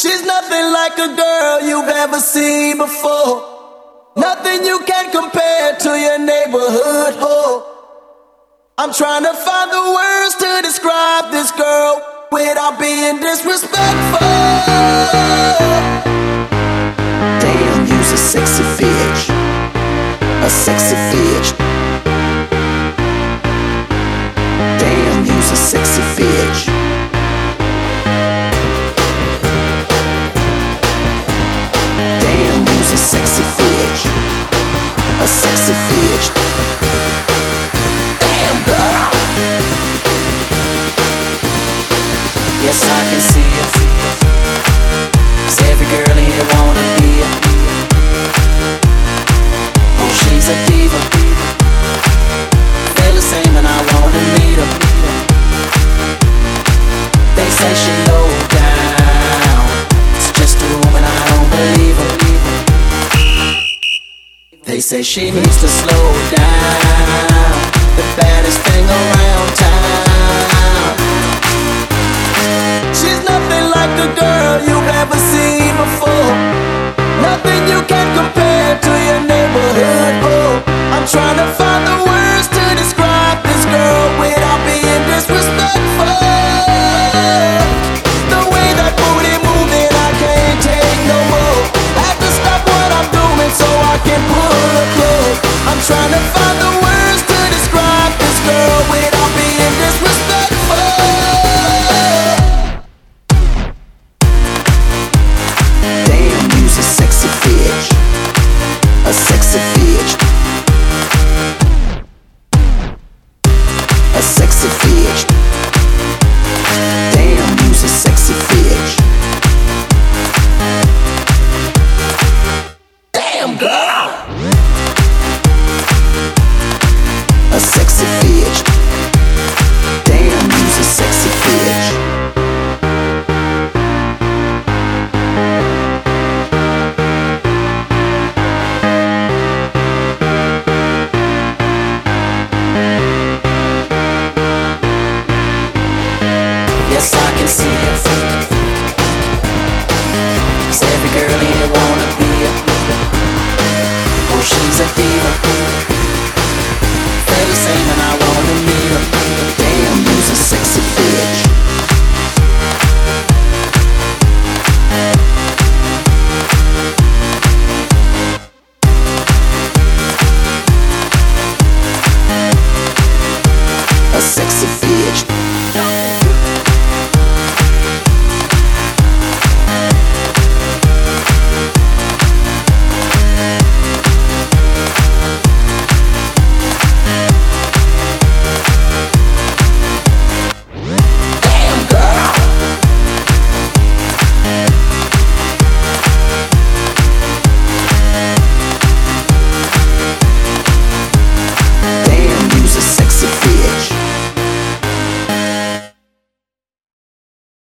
She's nothing like a girl you've ever seen before. Nothing you can compare to your neighborhood whore. I'm trying to find the words to describe this girl without being disrespectful. Damn, you's a sexy bitch. A sexy sexy bitch. A sexy bitch. Damn, girl. Yes, I can They say she needs to slow down. The baddest thing around town. She's nothing like a girl you've ever seen before. Nothing you can compare to your neighborhood whore. I'm trying to find trying to find the words to describe this girl without being disrespectful. Damn, a sexy bitch. A sexy bitch. A sexy bitch. Damn, a sexy bitch. Damn, girl. sexy bitch. Damn, he's a sexy bitch. Yes, I can see it. Cause every girl here wanna be a Well, she's a thief.